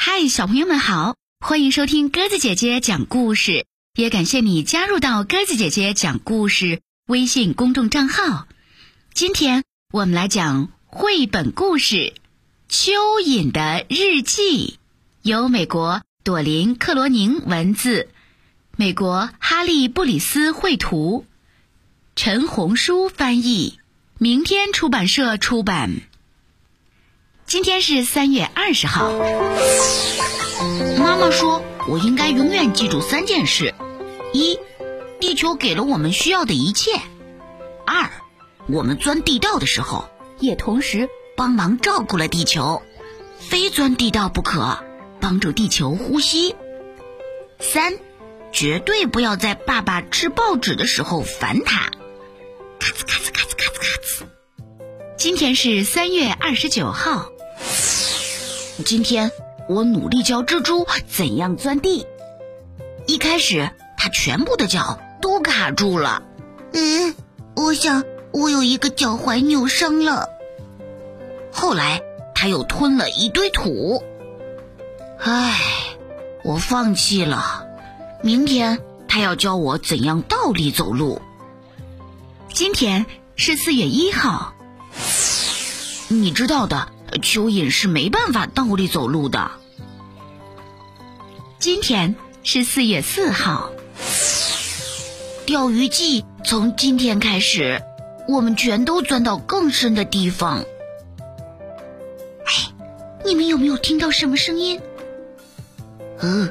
嗨，小朋友们好，欢迎收听鸽子姐姐讲故事，也感谢你加入到鸽子姐姐讲故事微信公众账号。今天我们来讲绘本故事《蚯蚓的日记》，由美国朵琳·克罗宁文字，美国哈利·布里斯绘图，陈红书翻译，明天出版社出版。今天是三月二十号。妈妈说，我应该永远记住三件事：一，地球给了我们需要的一切；二，我们钻地道的时候，也同时帮忙照顾了地球，非钻地道不可，帮助地球呼吸；三，绝对不要在爸爸吃报纸的时候烦他。咔呲咔呲咔呲咔呲咔呲。今天是三月二十九号。今天我努力教蜘蛛怎样钻地。一开始，它全部的脚都卡住了。嗯，我想我有一个脚踝扭伤了。后来，它又吞了一堆土。唉，我放弃了。明天，它要教我怎样倒立走路。今天是四月一号。你知道的。蚯蚓是没办法倒立走路的。今天是四月四号，钓鱼季从今天开始，我们全都钻到更深的地方。哎，你们有没有听到什么声音？呃，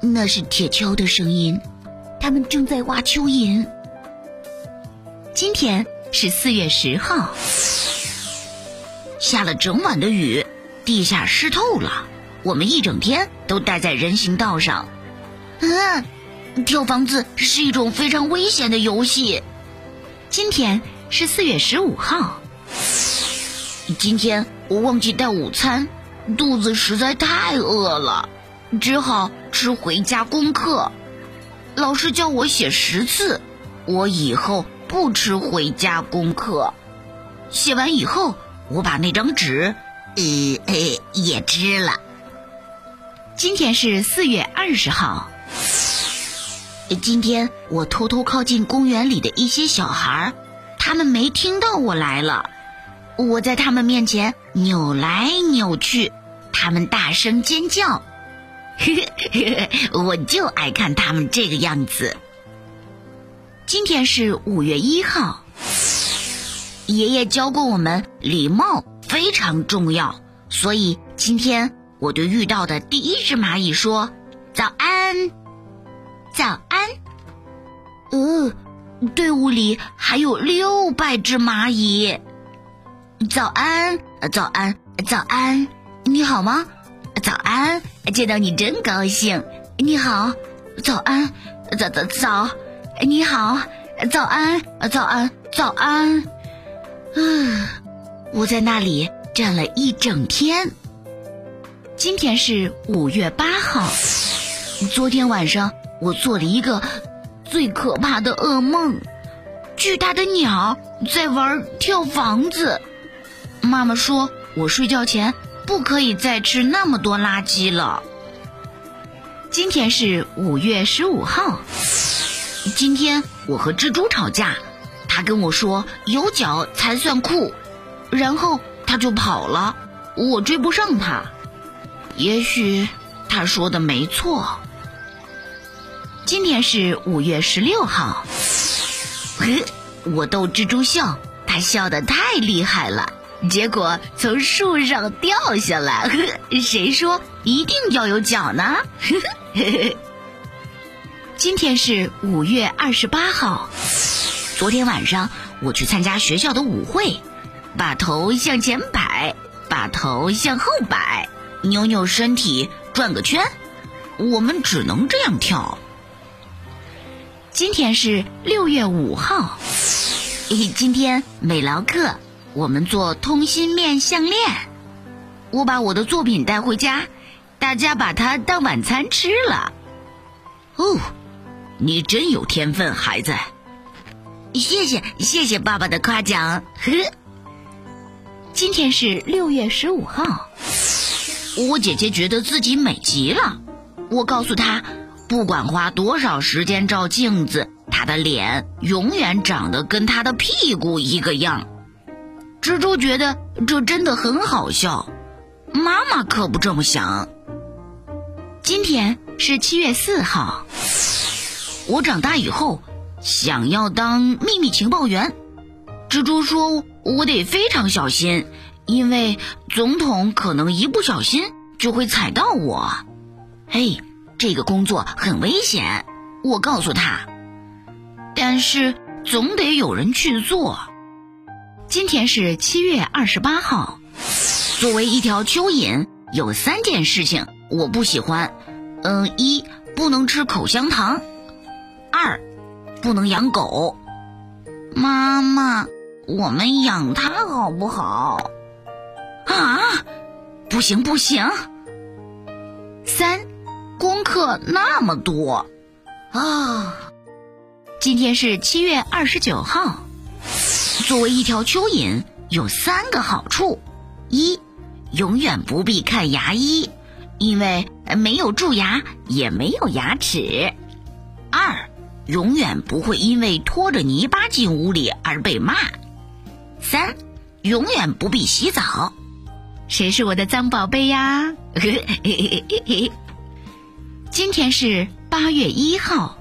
那是铁锹的声音，他们正在挖蚯蚓。今天是四月十号。下了整晚的雨，地下湿透了。我们一整天都待在人行道上。嗯，跳房子是一种非常危险的游戏。今天是四月十五号。今天我忘记带午餐，肚子实在太饿了，只好吃回家功课。老师叫我写十次，我以后不吃回家功课。写完以后。我把那张纸，呃呃，也织了。今天是四月二十号。今天我偷偷靠近公园里的一些小孩，他们没听到我来了。我在他们面前扭来扭去，他们大声尖叫。我就爱看他们这个样子。今天是五月一号。爷爷教过我们，礼貌非常重要。所以今天我对遇到的第一只蚂蚁说：“早安，早安。”呃，队伍里还有六百只蚂蚁。早安，早安，早安，你好吗？早安，见到你真高兴。你好，早安，早早早，你好，早安，早安，早安。嗯，我在那里站了一整天。今天是五月八号。昨天晚上我做了一个最可怕的噩梦，巨大的鸟在玩跳房子。妈妈说我睡觉前不可以再吃那么多垃圾了。今天是五月十五号。今天我和蜘蛛吵架。他跟我说有脚才算酷，然后他就跑了，我追不上他。也许他说的没错。今天是五月十六号，我逗蜘蛛笑，他笑得太厉害了，结果从树上掉下来。谁说一定要有脚呢？今天是五月二十八号。昨天晚上我去参加学校的舞会，把头向前摆，把头向后摆，扭扭身体，转个圈。我们只能这样跳。今天是六月五号，今天美劳课，我们做通心面项链。我把我的作品带回家，大家把它当晚餐吃了。哦，你真有天分，孩子。谢谢谢谢爸爸的夸奖。呵，今天是六月十五号。我姐姐觉得自己美极了。我告诉她，不管花多少时间照镜子，她的脸永远长得跟她的屁股一个样。蜘蛛觉得这真的很好笑，妈妈可不这么想。今天是七月四号。我长大以后想要当秘密情报员。蜘蛛说：“我得非常小心，因为总统可能一不小心就会踩到我。”嘿，这个工作很危险，我告诉他。但是总得有人去做。今天是七月二十八号。作为一条蚯蚓，有三件事情我不喜欢。嗯，一不能吃口香糖，二不能养狗。妈妈，我们养它好不好？啊，不行不行。三，功课那么多啊。今天是七月二十九号。作为一条蚯蚓，有三个好处：一，永远不必看牙医，因为没有蛀牙，也没有牙齿；二，永远不会因为拖着泥巴进屋里而被骂；三，永远不必洗澡。谁是我的脏宝贝呀？今天是八月一号。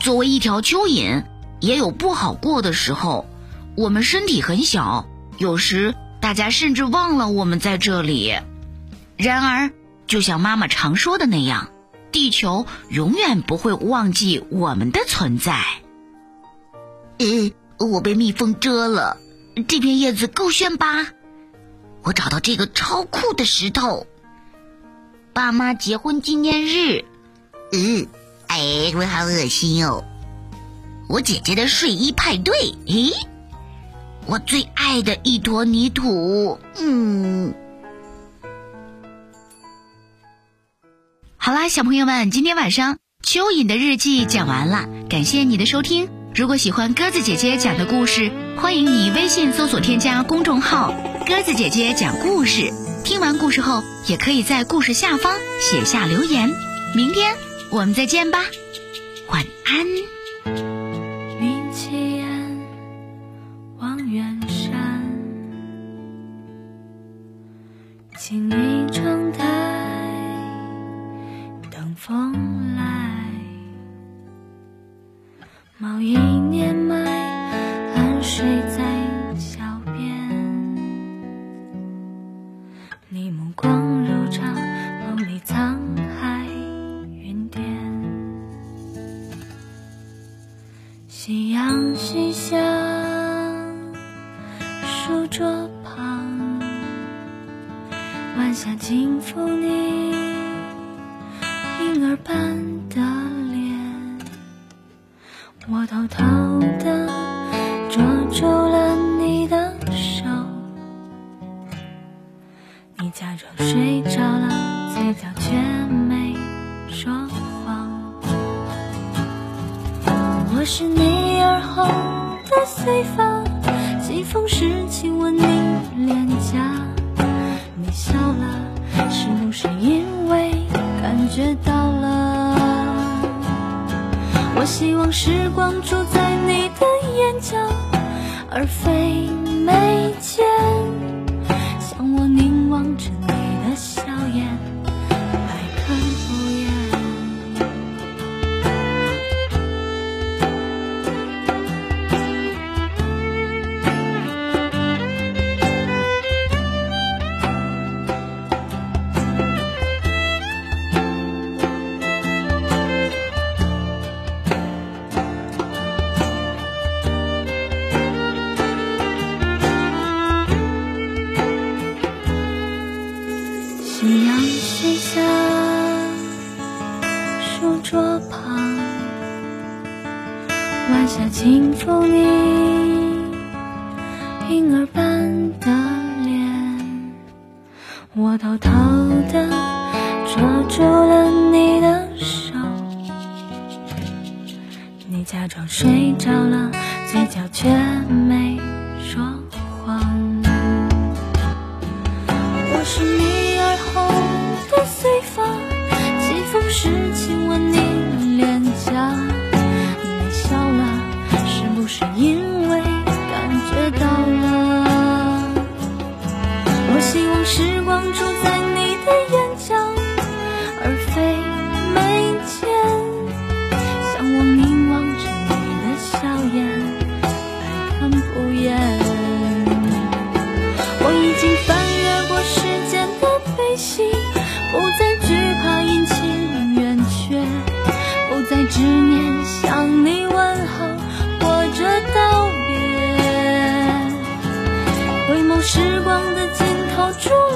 作为一条蚯蚓。也有不好过的时候，我们身体很小，有时大家甚至忘了我们在这里。然而，就像妈妈常说的那样，地球永远不会忘记我们的存在。嗯，我被蜜蜂蛰了，这片叶子够炫吧？我找到这个超酷的石头，爸妈结婚纪念日。嗯，哎，我好恶心哦。我姐姐的睡衣派对，咦，我最爱的一坨泥土，嗯。好啦，小朋友们，今天晚上蚯蚓的日记讲完了，感谢你的收听。如果喜欢鸽子姐姐讲的故事，欢迎你微信搜索添加公众号“鸽子姐姐讲故事”。听完故事后，也可以在故事下方写下留言。明天我们再见吧，晚安。早已年迈，安睡在桥边。你目光如常，梦里沧海云巅。夕阳西下，书桌旁。晚霞轻抚你婴儿般的，我偷偷的捉住了你的手，你假装睡着了，嘴角却没说谎。我是你耳后的随风，季风时亲吻你脸颊。你笑了，是不是因为感觉到了？我希望时光住在你的眼角，而非眉间。婴儿般的脸，我偷偷的抓住了你的手，你假装睡着了，嘴角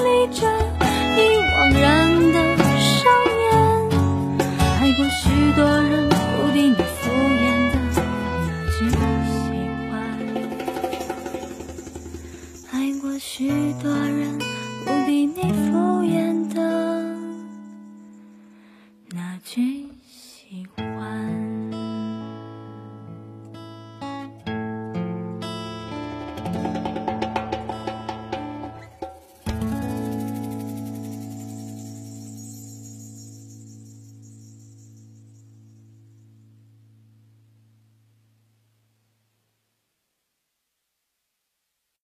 你着，一惘然。